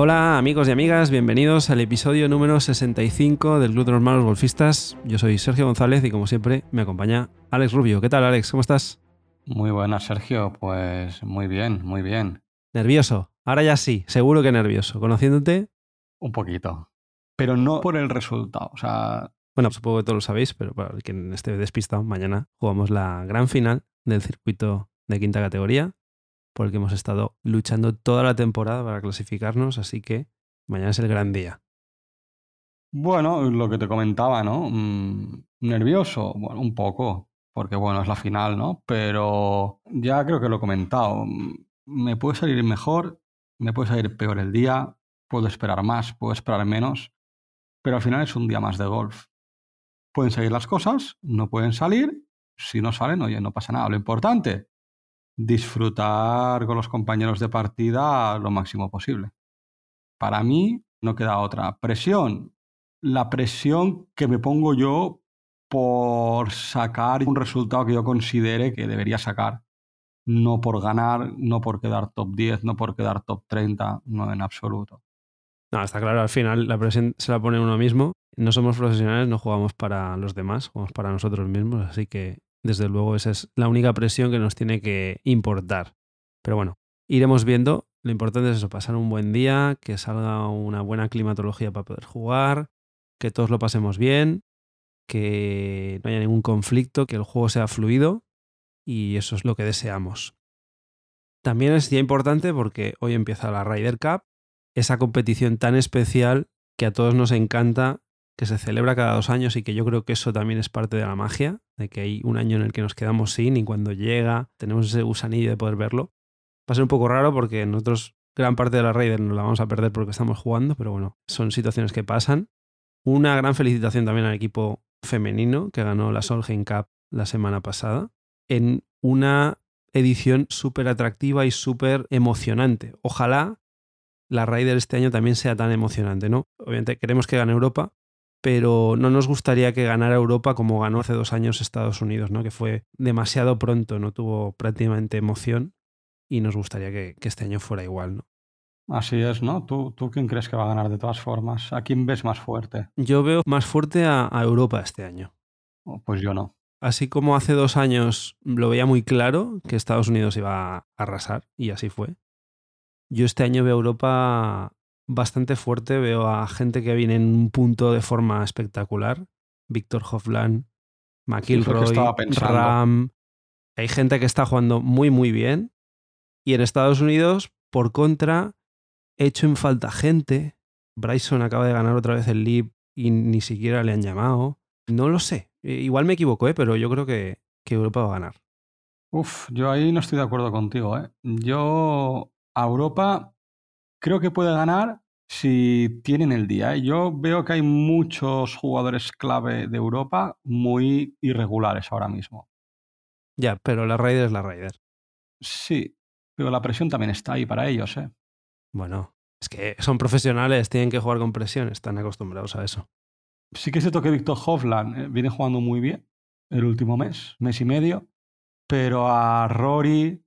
Hola amigos y amigas, bienvenidos al episodio número 65 del Club de los Malos Golfistas. Yo soy Sergio González y como siempre me acompaña Alex Rubio. ¿Qué tal Alex? ¿Cómo estás? Muy buenas Sergio, pues muy bien, muy bien. ¿Nervioso? Ahora ya sí, seguro que nervioso. ¿Conociéndote? Un poquito. Pero no por el resultado, o sea... Bueno, supongo que todos lo sabéis, pero para quien esté despistado, mañana jugamos la gran final del circuito de quinta categoría por el que hemos estado luchando toda la temporada para clasificarnos, así que mañana es el gran día. Bueno, lo que te comentaba, ¿no? Mm, nervioso, bueno, un poco, porque bueno, es la final, ¿no? Pero ya creo que lo he comentado. Mm, me puede salir mejor, me puede salir peor el día, puedo esperar más, puedo esperar menos, pero al final es un día más de golf. Pueden salir las cosas, no pueden salir, si no salen, oye, no pasa nada. Lo importante, disfrutar con los compañeros de partida lo máximo posible. Para mí no queda otra. Presión. La presión que me pongo yo por sacar un resultado que yo considere que debería sacar. No por ganar, no por quedar top 10, no por quedar top 30, no en absoluto. No, está claro, al final la presión se la pone uno mismo. No somos profesionales, no jugamos para los demás, jugamos para nosotros mismos, así que desde luego, esa es la única presión que nos tiene que importar. Pero bueno, iremos viendo. Lo importante es eso, pasar un buen día, que salga una buena climatología para poder jugar, que todos lo pasemos bien, que no haya ningún conflicto, que el juego sea fluido y eso es lo que deseamos. También es día importante porque hoy empieza la Ryder Cup, esa competición tan especial que a todos nos encanta que se celebra cada dos años y que yo creo que eso también es parte de la magia, de que hay un año en el que nos quedamos sin y cuando llega tenemos ese gusanillo de poder verlo. Va a ser un poco raro porque nosotros gran parte de la Raider nos la vamos a perder porque estamos jugando, pero bueno, son situaciones que pasan. Una gran felicitación también al equipo femenino que ganó la Solheim Cup la semana pasada en una edición súper atractiva y súper emocionante. Ojalá la Raider este año también sea tan emocionante, ¿no? Obviamente queremos que gane Europa, pero no nos gustaría que ganara Europa como ganó hace dos años Estados Unidos, ¿no? que fue demasiado pronto, no tuvo prácticamente emoción y nos gustaría que, este año fuera igual. ¿no? Así es, ¿no? ¿Tú, ¿Tú quién crees que va a ganar de todas formas? ¿A quién ves más fuerte? Yo veo más fuerte a, Europa este año. Oh, pues yo no. Así como hace dos años lo veía muy claro que Estados Unidos iba a arrasar, y así fue. Yo este año veo a Europa bastante fuerte. Veo a gente que viene en un punto de forma espectacular. Víctor Hofland, McIlroy, Ram. Hay gente que está jugando muy, muy bien. Y en Estados Unidos, por contra, he hecho en falta gente. Bryson acaba de ganar otra vez el Leap y ni siquiera le han llamado. No lo sé. Eh, igual me equivoco, ¿eh? pero yo creo que, que Europa va a ganar. Uf, yo ahí no estoy de acuerdo contigo. ¿eh? Yo a Europa creo que puede ganar si tienen el día. ¿eh? Yo veo que hay muchos jugadores clave de Europa muy irregulares ahora mismo. Ya, pero la Raider es la Raider. Sí, pero la presión también está ahí para ellos, ¿eh? Bueno, es que son profesionales, tienen que jugar con presión, están acostumbrados a eso. Sí que se toque Víctor Hovland eh, viene jugando muy bien el último mes, mes y medio, pero a Rory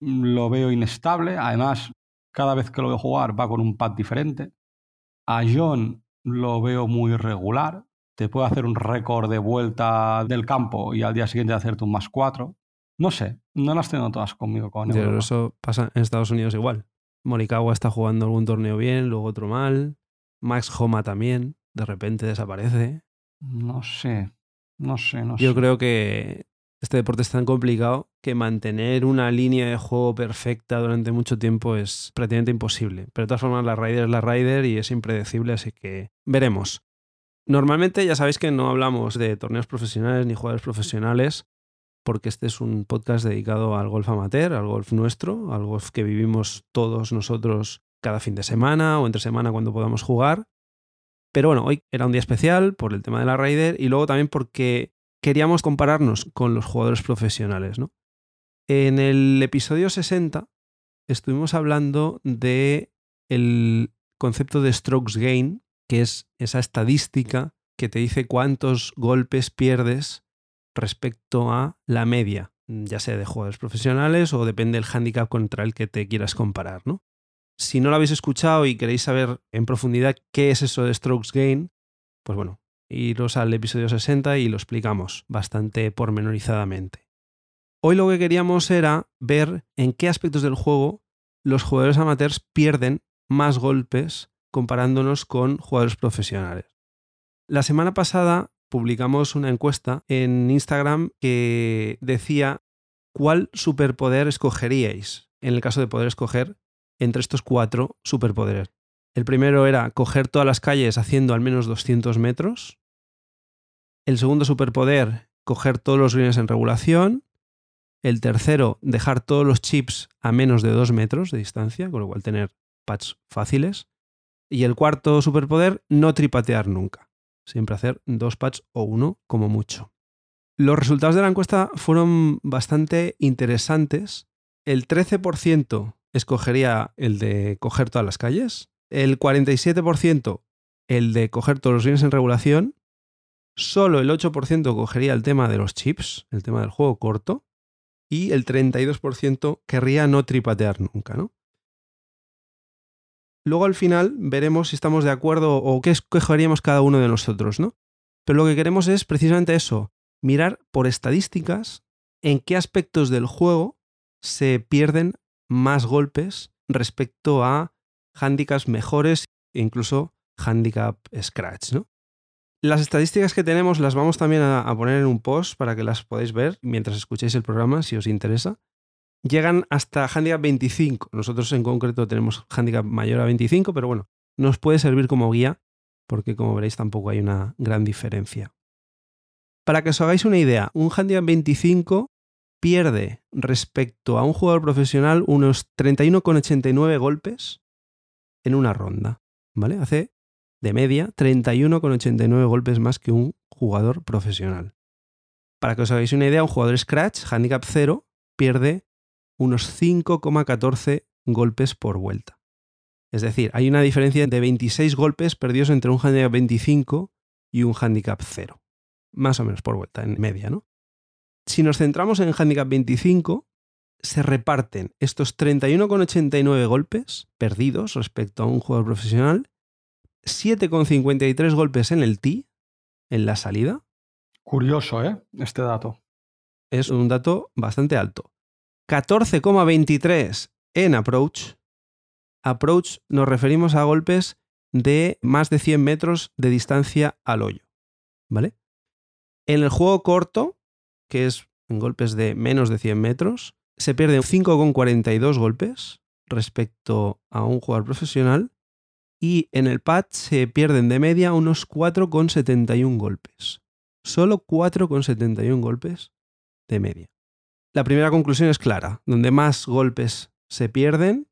lo veo inestable. Además, cada vez que lo veo jugar va con un pad diferente. A John lo veo muy regular. Te puede hacer un récord de vuelta del campo y al día siguiente hacerte un más cuatro. No sé, no las tengo todas conmigo con Pero eso pasa en Estados Unidos igual. Morikawa está jugando algún torneo bien, luego otro mal. Max Homa también, de repente desaparece. No sé, no sé, no sé. Yo creo que este deporte es tan complicado que mantener una línea de juego perfecta durante mucho tiempo es prácticamente imposible. Pero de todas formas, la Ryder es la Ryder y es impredecible, así que veremos. Normalmente ya sabéis que no hablamos de torneos profesionales ni jugadores profesionales, porque este es un podcast dedicado al golf amateur, al golf nuestro, al golf que vivimos todos nosotros cada fin de semana o entre semana cuando podamos jugar. Pero bueno, hoy era un día especial por el tema de la Ryder y luego también porque queríamos compararnos con los jugadores profesionales. ¿no? En el episodio 60 estuvimos hablando de el concepto de strokes gain, que es esa estadística que te dice cuántos golpes pierdes respecto a la media, ya sea de jugadores profesionales o depende del handicap contra el que te quieras comparar, ¿no? Si no lo habéis escuchado y queréis saber en profundidad qué es eso de Strokes Gain, pues bueno, iros al episodio 60 y lo explicamos bastante pormenorizadamente. Hoy lo que queríamos era ver en qué aspectos del juego los jugadores amateurs pierden más golpes comparándonos con jugadores profesionales. La semana pasada publicamos una encuesta en Instagram que decía cuál superpoder escogeríais en el caso de poder escoger entre estos cuatro superpoderes. El primero era coger todas las calles haciendo al menos 200 metros. El segundo superpoder, coger todos los greens en regulación. El tercero, dejar todos los chips a menos de 2 metros de distancia, con lo cual tener pads fáciles. Y el cuarto superpoder, no tripatear nunca. Siempre hacer dos pads o uno como mucho. Los resultados de la encuesta fueron bastante interesantes. El 13% escogería el de coger todas las calles, el 47% el de coger todos los bienes en regulación, solo el 8% cogería el tema de los chips, el tema del juego corto, y el 32% querría no tripatear nunca, ¿no? Luego al final veremos si estamos de acuerdo o qué escogeríamos cada uno de nosotros, ¿no? Pero lo que queremos es precisamente eso, mirar por estadísticas en qué aspectos del juego se pierden más golpes respecto a handicaps mejores e incluso handicap scratch. ¿no? Las estadísticas que tenemos las vamos también a, poner en un post para que las podáis ver mientras escuchéis el programa si os interesa. Llegan hasta handicap 25. Nosotros en concreto tenemos handicap mayor a 25, pero bueno, nos puede servir como guía porque como veréis tampoco hay una gran diferencia. Para que os hagáis una idea, un handicap 25 pierde respecto a un jugador profesional unos 31,89 golpes en una ronda. ¿Vale? Hace de media 31,89 golpes más que un jugador profesional. Para que os hagáis una idea, un jugador Scratch, handicap 0, pierde unos 5,14 golpes por vuelta. Es decir, hay una diferencia de 26 golpes perdidos entre un handicap 25 y un handicap 0. Más o menos por vuelta, en media, ¿no? Si nos centramos en handicap 25, se reparten estos 31,89 golpes perdidos respecto a un jugador profesional, 7,53 golpes en el tee, en la salida. Curioso, ¿eh? Este dato. Es un dato bastante alto. 14,23 en approach. Approach nos referimos a golpes de más de 100 metros de distancia al hoyo. ¿Vale? En el juego corto, que es en golpes de menos de 100 metros, se pierden 5,42 golpes respecto a un jugador profesional y en el pad se pierden de media unos 4,71 golpes. Solo 4,71 golpes de media. La primera conclusión es clara, donde más golpes se pierden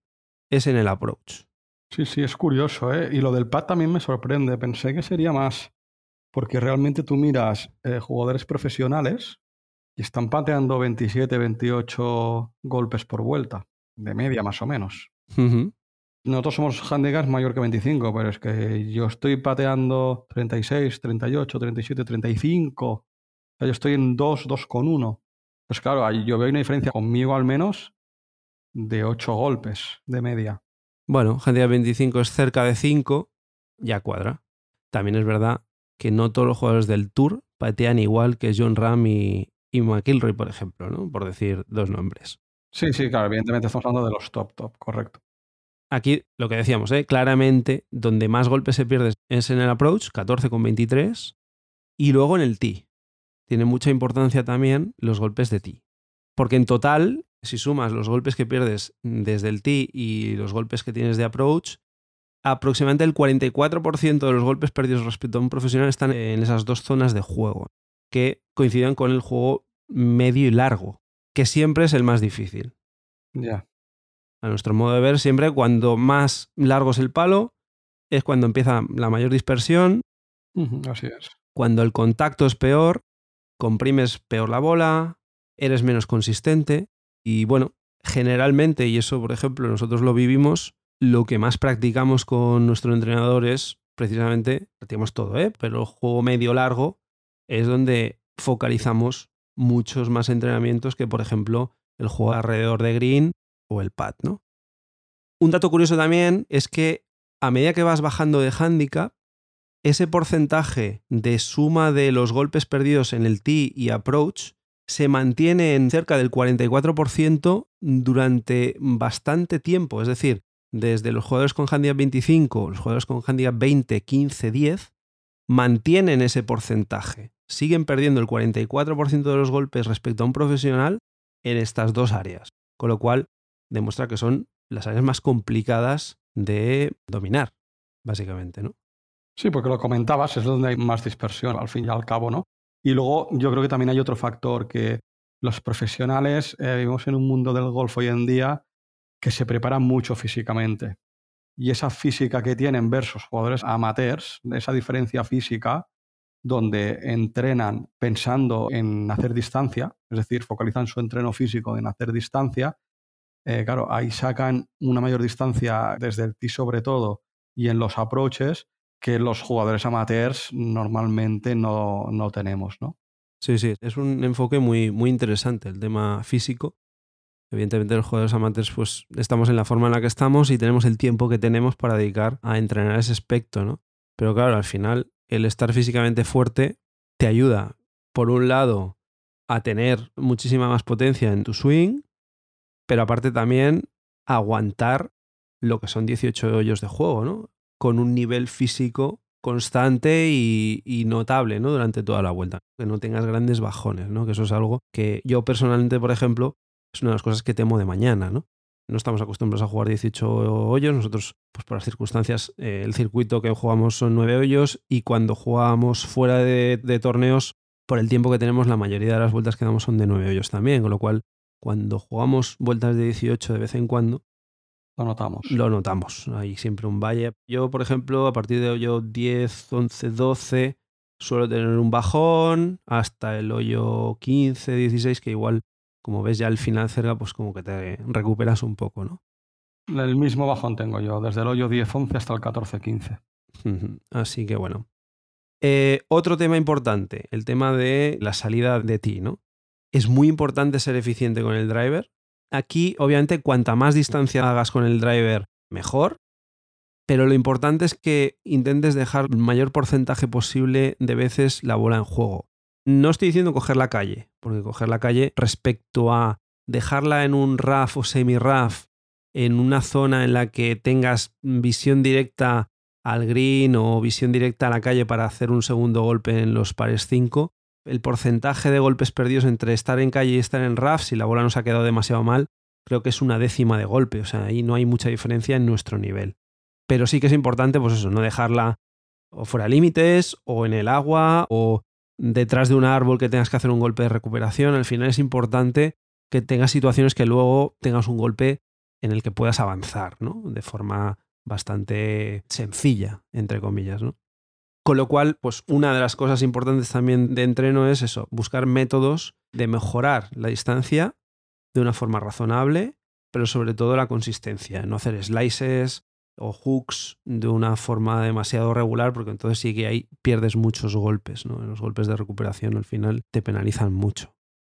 es en el approach. Sí, sí, es curioso, ¿eh? Y lo del pad también me sorprende. Pensé que sería más, porque realmente tú miras eh, jugadores profesionales y están pateando 27, 28 golpes por vuelta, de media más o menos. Nosotros somos handicaps mayor que 25, pero es que yo estoy pateando 36, 38, 37, 35. O sea, yo estoy en 2, 2 con 1. Pues claro, yo veo una diferencia conmigo al menos de 8 golpes de media. Bueno, handicap 25 es cerca de 5, ya cuadra. También es verdad que no todos los jugadores del Tour patean igual que John Ram y, y McIlroy, por ejemplo, ¿no? por decir dos nombres. Sí, sí, claro, evidentemente estamos hablando de los top, top, correcto. Aquí lo que decíamos, ¿eh? claramente donde más golpes se pierden es en el approach, 14,23, y luego en el tee. Tiene mucha importancia también los golpes de tee. Porque en total, si sumas los golpes que pierdes desde el tee y los golpes que tienes de approach, aproximadamente el 44% de los golpes perdidos respecto a un profesional están en esas dos zonas de juego que coincidan con el juego medio y largo, que siempre es el más difícil. Ya. A nuestro modo de ver, siempre cuando más largo es el palo, es cuando empieza la mayor dispersión. así es. Cuando el contacto es peor, comprimes peor la bola, eres menos consistente. Y bueno, generalmente, y eso por ejemplo nosotros lo vivimos, lo que más practicamos con nuestro entrenador es precisamente, practicamos todo, ¿eh? pero el juego medio largo es donde focalizamos muchos más entrenamientos que, por ejemplo, el juego alrededor de green o el pad, ¿no? Un dato curioso también es que a medida que vas bajando de handicap, ese porcentaje de suma de los golpes perdidos en el tee y approach se mantiene en cerca del 44% durante bastante tiempo. Es decir, desde los jugadores con handicap 25, los jugadores con handicap 20, 15, 10, mantienen ese porcentaje. Siguen perdiendo el 44% de los golpes respecto a un profesional en estas dos áreas. Con lo cual, demuestra que son las áreas más complicadas de dominar, básicamente, ¿no? Sí, porque lo comentabas, es donde hay más dispersión, al fin y al cabo, ¿no? Y luego yo creo que también hay otro factor que los profesionales eh, vivimos en un mundo del golf hoy en día que se preparan mucho físicamente. Y esa física que tienen versus jugadores amateurs, esa diferencia física, donde entrenan pensando en hacer distancia, es decir, focalizan su entreno físico en hacer distancia, eh, claro, ahí sacan una mayor distancia desde el tee sobre todo y en los approaches que los jugadores amateurs normalmente no, no tenemos, ¿no? Sí, sí, es un enfoque muy, muy interesante el tema físico. Evidentemente los jugadores amateurs pues estamos en la forma en la que estamos y tenemos el tiempo que tenemos para dedicar a entrenar ese aspecto, ¿no? Pero claro, al final el estar físicamente fuerte te ayuda, por un lado, a tener muchísima más potencia en tu swing, pero aparte también aguantar lo que son 18 hoyos de juego, ¿no? Con un nivel físico constante y, notable, ¿no? Durante toda la vuelta. Que no tengas grandes bajones, ¿no? Que eso es algo que yo personalmente, por ejemplo, es una de las cosas que temo de mañana, ¿no? No estamos acostumbrados a jugar 18 hoyos. Nosotros, pues por las circunstancias, eh, el circuito que jugamos son 9 hoyos y cuando jugamos fuera de, de, torneos, por el tiempo que tenemos, la mayoría de las vueltas que damos son de 9 hoyos también. Con lo cual, cuando jugamos vueltas de 18 de vez en cuando, lo notamos. Lo notamos. Hay siempre un valle. Yo, por ejemplo, a partir de hoyo 10, 11, 12, suelo tener un bajón hasta el hoyo 15, 16, que igual como ves ya al final cerca, pues como que te recuperas un poco, ¿no? El mismo bajón tengo yo, desde el hoyo 10-11 hasta el 14-15. Así que bueno. Eh, otro tema importante, el tema de la salida de ti, ¿no? Es muy importante ser eficiente con el driver. Aquí, obviamente, cuanta más distancia hagas con el driver, mejor. Pero lo importante es que intentes dejar el mayor porcentaje posible de veces la bola en juego. No estoy diciendo coger la calle, porque coger la calle respecto a dejarla en un RAF o semi-RAF, en una zona en la que tengas visión directa al green o visión directa a la calle para hacer un segundo golpe en los pares 5, el porcentaje de golpes perdidos entre estar en calle y estar en RAF, si la bola nos ha quedado demasiado mal, creo que es una décima de golpe, o sea, ahí no hay mucha diferencia en nuestro nivel. Pero sí que es importante, pues eso, no dejarla o fuera límites, o en el agua, o detrás de un árbol que tengas que hacer un golpe de recuperación. Al final es importante que tengas situaciones que luego tengas un golpe en el que puedas avanzar, ¿no? De forma bastante sencilla, entre comillas, ¿no? Con lo cual, pues una de las cosas importantes también de entreno es eso, buscar métodos de mejorar la distancia de una forma razonable, pero sobre todo la consistencia, no hacer slices, o hooks de una forma demasiado regular, porque entonces sí que ahí pierdes muchos golpes, ¿no? Los golpes de recuperación al final te penalizan mucho.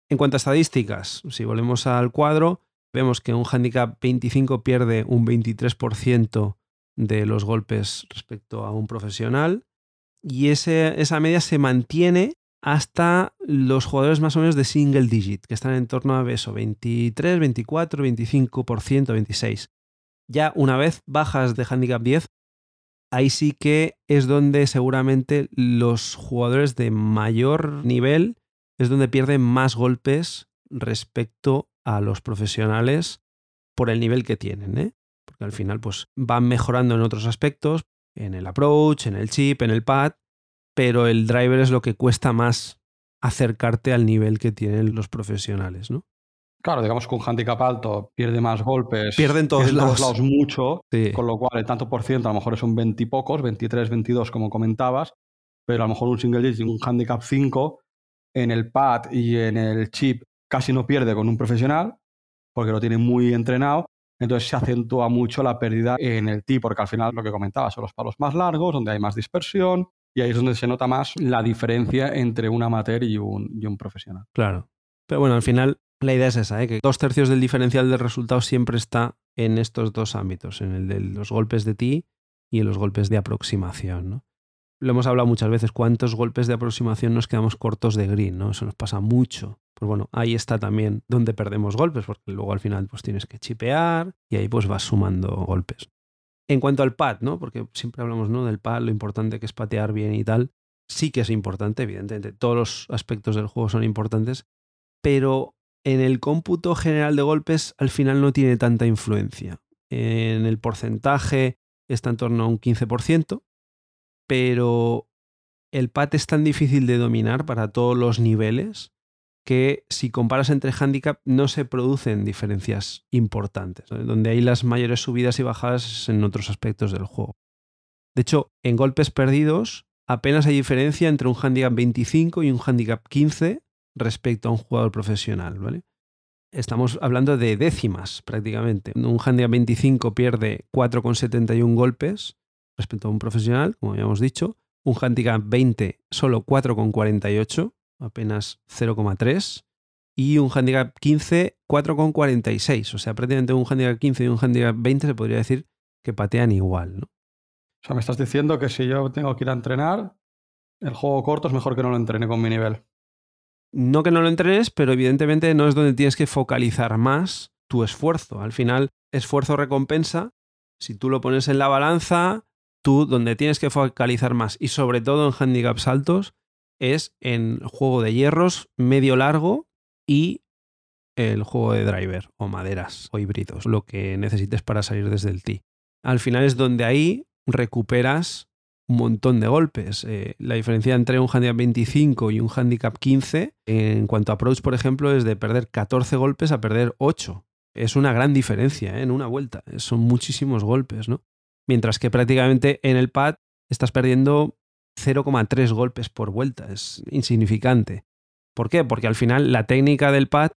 En cuanto a estadísticas, si volvemos al cuadro, vemos que un handicap 25 pierde un 23% de los golpes respecto a un profesional y ese, esa media se mantiene hasta los jugadores más o menos de single digit, que están en torno a eso, 23, 24, 25%, 26 ya una vez bajas de handicap 10, ahí sí que es donde seguramente los jugadores de mayor nivel es donde pierden más golpes respecto a los profesionales por el nivel que tienen, ¿eh? porque al final pues van mejorando en otros aspectos, en el approach, en el chip, en el pad, pero el driver es lo que cuesta más acercarte al nivel que tienen los profesionales, ¿no? Claro, digamos que un handicap alto pierde más golpes. Pierden todos, pierde lados. todos lados mucho, con lo cual el tanto por ciento a lo mejor es un 20 y pocos, 23, 22 como comentabas, pero a lo mejor un single digit, un handicap 5 en el pad y en el chip casi no pierde con un profesional porque lo tiene muy entrenado. Entonces se acentúa mucho la pérdida en el tee, porque al final lo que comentaba son los palos más largos, donde hay más dispersión, y ahí es donde se nota más la diferencia entre un amateur y un, y un profesional. Claro. Pero bueno, al final la idea es esa, ¿eh? que dos tercios del diferencial del resultado siempre está en estos dos ámbitos, en el de los golpes de ti y en los golpes de aproximación. ¿no? Lo hemos hablado muchas veces, cuántos golpes de aproximación nos quedamos cortos de green, ¿no? Eso nos pasa mucho. Pues bueno, ahí está también donde perdemos golpes, porque luego al final pues tienes que chipear y ahí pues vas sumando golpes. En cuanto al pad, ¿no? Porque siempre hablamos ¿no? del pad, lo importante que es patear bien y tal. Sí que es importante, evidentemente. Todos los aspectos del juego son importantes, pero en el cómputo general de golpes al final no tiene tanta influencia. En el porcentaje está en torno a un 15%, pero el pad es tan difícil de dominar para todos los niveles que si comparas entre handicap no se producen diferencias importantes, donde hay las mayores subidas y bajadas en otros aspectos del juego. De hecho, en golpes perdidos apenas hay diferencia entre un handicap 25 y un handicap 15 respecto a un jugador profesional, ¿vale? Estamos hablando de décimas prácticamente. Un handicap 25 pierde 4,71 golpes respecto a un profesional, como habíamos dicho. Un handicap 20 solo 4,48 apenas 0,3. Y un handicap 15, 4,46. O sea, prácticamente un handicap 15 y un handicap 20 se podría decir que patean igual, ¿no? O sea, me estás diciendo que si yo tengo que ir a entrenar, el juego corto es mejor que no lo entrene con mi nivel. No que no lo entrenes, pero evidentemente no es donde tienes que focalizar más tu esfuerzo. Al final, esfuerzo-recompensa, si tú lo pones en la balanza, tú donde tienes que focalizar más, y sobre todo en handicaps altos, es en juego de hierros medio largo y el juego de driver o maderas o híbridos, lo que necesites para salir desde el tee. Al final es donde ahí recuperas un montón de golpes. Eh, la diferencia entre un handicap 25 y un handicap 15 en cuanto a approach, por ejemplo, es de perder 14 golpes a perder 8. Es una gran diferencia ¿eh? en una vuelta. Son muchísimos golpes, ¿no? Mientras que prácticamente en el pad estás perdiendo 0,3 golpes por vuelta, es insignificante. ¿Por qué? Porque al final la técnica del pad,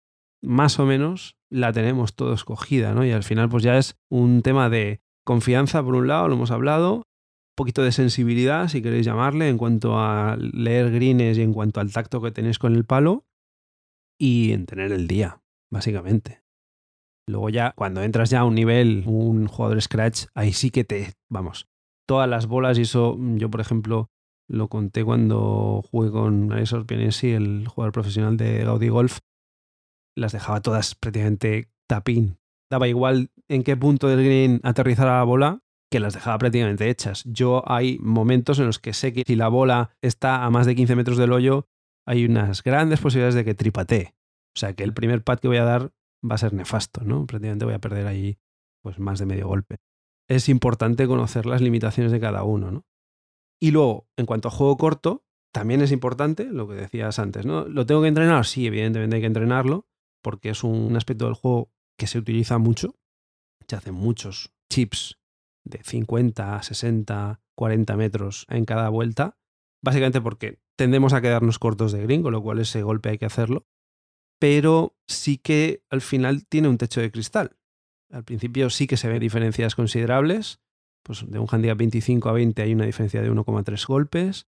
más o menos, la tenemos todo escogida, ¿no? Y al final, pues ya es un tema de confianza, por un lado, lo hemos hablado, poquito de sensibilidad, si queréis llamarle, en cuanto a leer greens y en cuanto al tacto que tenéis con el palo, y en tener el día, básicamente. Luego ya, cuando entras ya a un nivel, un jugador scratch, ahí sí que te, vamos, todas las bolas y eso, yo por ejemplo, lo conté cuando jugué con Alessor Pianesi, el jugador profesional de Gaudi Golf. Las dejaba todas prácticamente tapín. Daba igual en qué punto del green aterrizara la bola, que las dejaba prácticamente hechas. Yo hay momentos en los que sé que si la bola está a más de 15 metros del hoyo, hay unas grandes posibilidades de que tripatee. O sea que el primer pad que voy a dar va a ser nefasto, ¿no? Prácticamente voy a perder ahí pues más de medio golpe. Es importante conocer las limitaciones de cada uno, ¿no? Y luego, en cuanto a juego corto, también es importante lo que decías antes, ¿no? ¿Lo tengo que entrenar? Sí, evidentemente hay que entrenarlo, porque es un aspecto del juego que se utiliza mucho. Se hacen muchos chips de 50, 60, 40 metros en cada vuelta, básicamente porque tendemos a quedarnos cortos de green, con lo cual ese golpe hay que hacerlo. Pero sí que al final tiene un techo de cristal. Al principio sí que se ven diferencias considerables, pues de un handicap 25 a 20 hay una diferencia de 1,3 golpes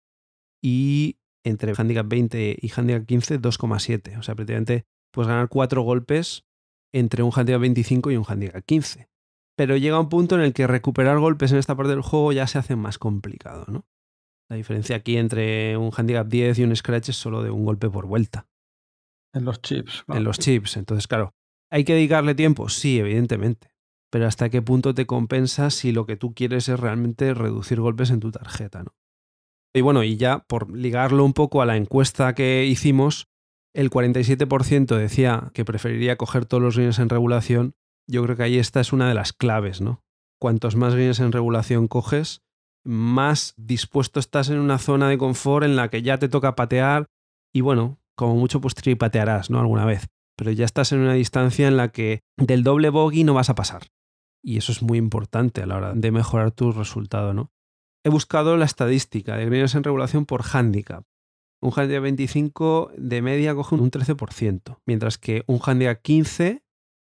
y entre handicap 20 y handicap 15 2,7. O sea, prácticamente puedes ganar 4 golpes entre un handicap 25 y un handicap 15. Pero llega un punto en el que recuperar golpes en esta parte del juego ya se hace más complicado, ¿no? La diferencia aquí entre un handicap 10 y un scratch es solo de un golpe por vuelta. En los chips. En los chips. Entonces, claro, ¿hay que dedicarle tiempo? Sí, evidentemente pero hasta qué punto te compensa si lo que tú quieres es realmente reducir golpes en tu tarjeta, ¿no? Y bueno, y ya por ligarlo un poco a la encuesta que hicimos, el 47% decía que preferiría coger todos los greens en regulación. Yo creo que ahí esta es una de las claves, ¿no? Cuantos más greens en regulación coges, más dispuesto estás en una zona de confort en la que ya te toca patear y bueno, como mucho pues tripatearás, ¿no? Alguna vez. Pero ya estás en una distancia en la que del doble bogey no vas a pasar. Y eso es muy importante a la hora de mejorar tu resultado, ¿no? He buscado la estadística de greens en regulación por handicap. Un handicap 25 de media coge un 13%, mientras que un handicap 15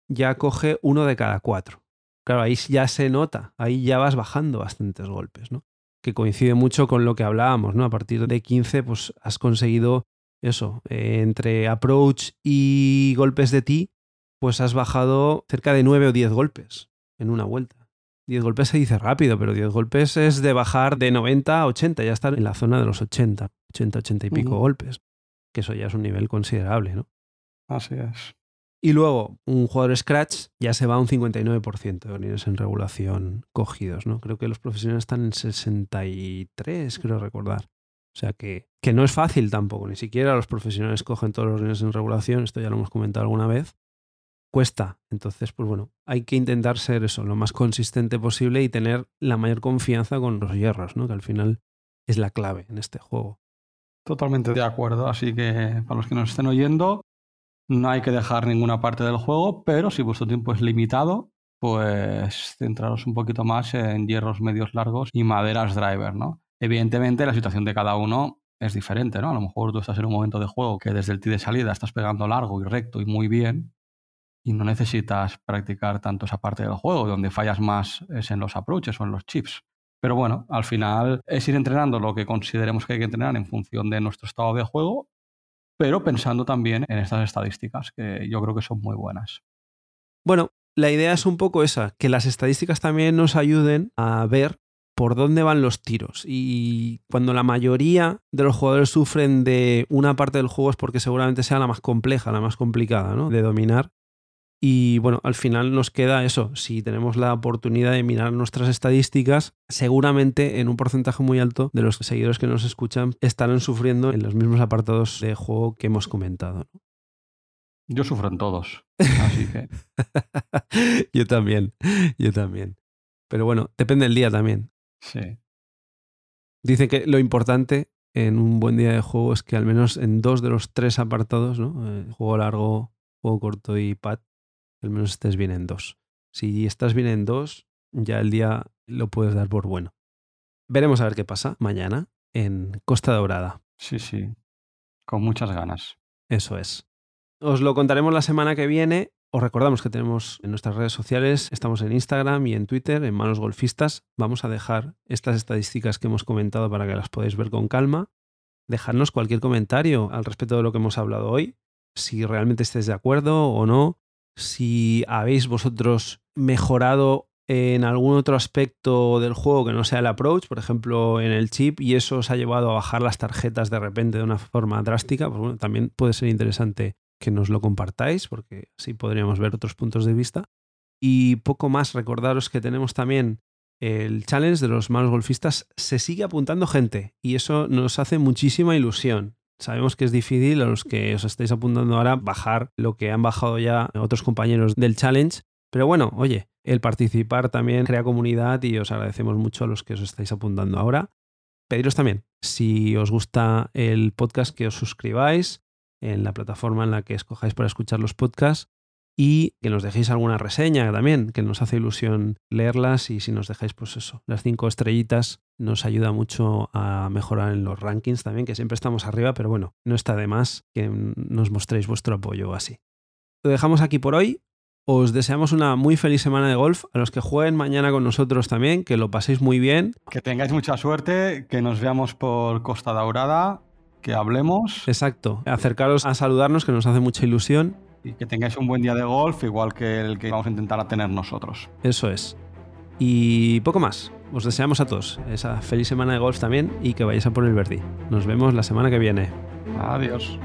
ya coge uno de cada cuatro. Claro, ahí ya se nota, ahí ya vas bajando bastantes golpes, ¿no? Que coincide mucho con lo que hablábamos, ¿no? A partir de 15, pues has conseguido eso, eh, entre approach y golpes de ti, pues has bajado cerca de 9 o 10 golpes en una vuelta. 10 golpes se dice rápido, pero 10 golpes es de bajar de 90 a 80, ya estar en la zona de los 80, 80, 80 y pico golpes. Que eso ya es un nivel considerable, ¿no? Así es. Y luego, un jugador Scratch ya se va a un 59% de unidades en regulación cogidos, ¿no? Creo que los profesionales están en 63, creo recordar. O sea que, que no es fácil tampoco, ni siquiera los profesionales cogen todos los unidades en regulación, esto ya lo hemos comentado alguna vez. Cuesta. Entonces, pues bueno, hay que intentar ser eso, lo más consistente posible y tener la mayor confianza con los hierros, ¿no? Que al final es la clave en este juego. Totalmente de acuerdo. Así que para los que nos estén oyendo, no hay que dejar ninguna parte del juego, pero si vuestro tiempo es limitado, pues centraros un poquito más en hierros medios largos y maderas driver, ¿no? Evidentemente la situación de cada uno es diferente, ¿no? A lo mejor tú estás en un momento de juego que desde el tee de salida estás pegando largo y recto y muy bien y no necesitas practicar tanto esa parte del juego, donde fallas más es en los approaches o en los chips. Pero bueno, al final es ir entrenando lo que consideremos que hay que entrenar en función de nuestro estado de juego pero pensando también en estas estadísticas, que yo creo que son muy buenas. Bueno, la idea es un poco esa, que las estadísticas también nos ayuden a ver por dónde van los tiros. Y cuando la mayoría de los jugadores sufren de una parte del juego es porque seguramente sea la más compleja, la más complicada ¿no? de dominar. Y bueno, al final nos queda eso. Si tenemos la oportunidad de mirar nuestras estadísticas, seguramente en un porcentaje muy alto de los seguidores que nos escuchan estarán sufriendo en los mismos apartados de juego que hemos comentado. Yo sufro en todos. Así que. yo también. Yo también. Pero bueno, depende del día también. Sí. Dice que lo importante en un buen día de juego es que al menos en dos de los tres apartados, ¿no? Eh, juego largo, juego corto y pad, al menos estés bien en dos. Si estás bien en dos, ya el día lo puedes dar por bueno. Veremos a ver qué pasa mañana en Costa Dorada. Sí, sí, con muchas ganas. Eso es. Os lo contaremos la semana que viene. Os recordamos que tenemos en nuestras redes sociales, estamos en Instagram y en Twitter, en Manos Golfistas. Vamos a dejar estas estadísticas que hemos comentado para que las podáis ver con calma. Dejadnos cualquier comentario al respecto de lo que hemos hablado hoy, si realmente estáis de acuerdo o no, si habéis vosotros mejorado en algún otro aspecto del juego que no sea el approach, por ejemplo en el chip, y eso os ha llevado a bajar las tarjetas de repente de una forma drástica, pues bueno, también puede ser interesante que nos lo compartáis, porque así podríamos ver otros puntos de vista. Y poco más, recordaros que tenemos también el challenge de los malos golfistas, se sigue apuntando gente, y eso nos hace muchísima ilusión. Sabemos que es difícil a los que os estáis apuntando ahora bajar lo que han bajado ya otros compañeros del challenge. Pero bueno, oye, el participar también crea comunidad y os agradecemos mucho a los que os estáis apuntando ahora. Pediros también, si os gusta el podcast, que os suscribáis en la plataforma en la que escojáis para escuchar los podcasts y que nos dejéis alguna reseña también, que nos hace ilusión leerlas y si nos dejáis pues eso, las cinco estrellitas nos ayuda mucho a mejorar en los rankings también, que siempre estamos arriba, pero bueno, no está de más que nos mostréis vuestro apoyo así. Lo dejamos aquí por hoy. Os deseamos una muy feliz semana de golf. A los que jueguen mañana con nosotros también, que lo paséis muy bien. Que tengáis mucha suerte, que nos veamos por Costa Daurada, que hablemos. Exacto. Acercaros a saludarnos, que nos hace mucha ilusión y que tengáis un buen día de golf, igual que el que vamos a intentar tener nosotros. Eso es. Y poco más. Os deseamos a todos esa feliz semana de golf también y que vayáis a por el Verdi. Nos vemos la semana que viene. Adiós.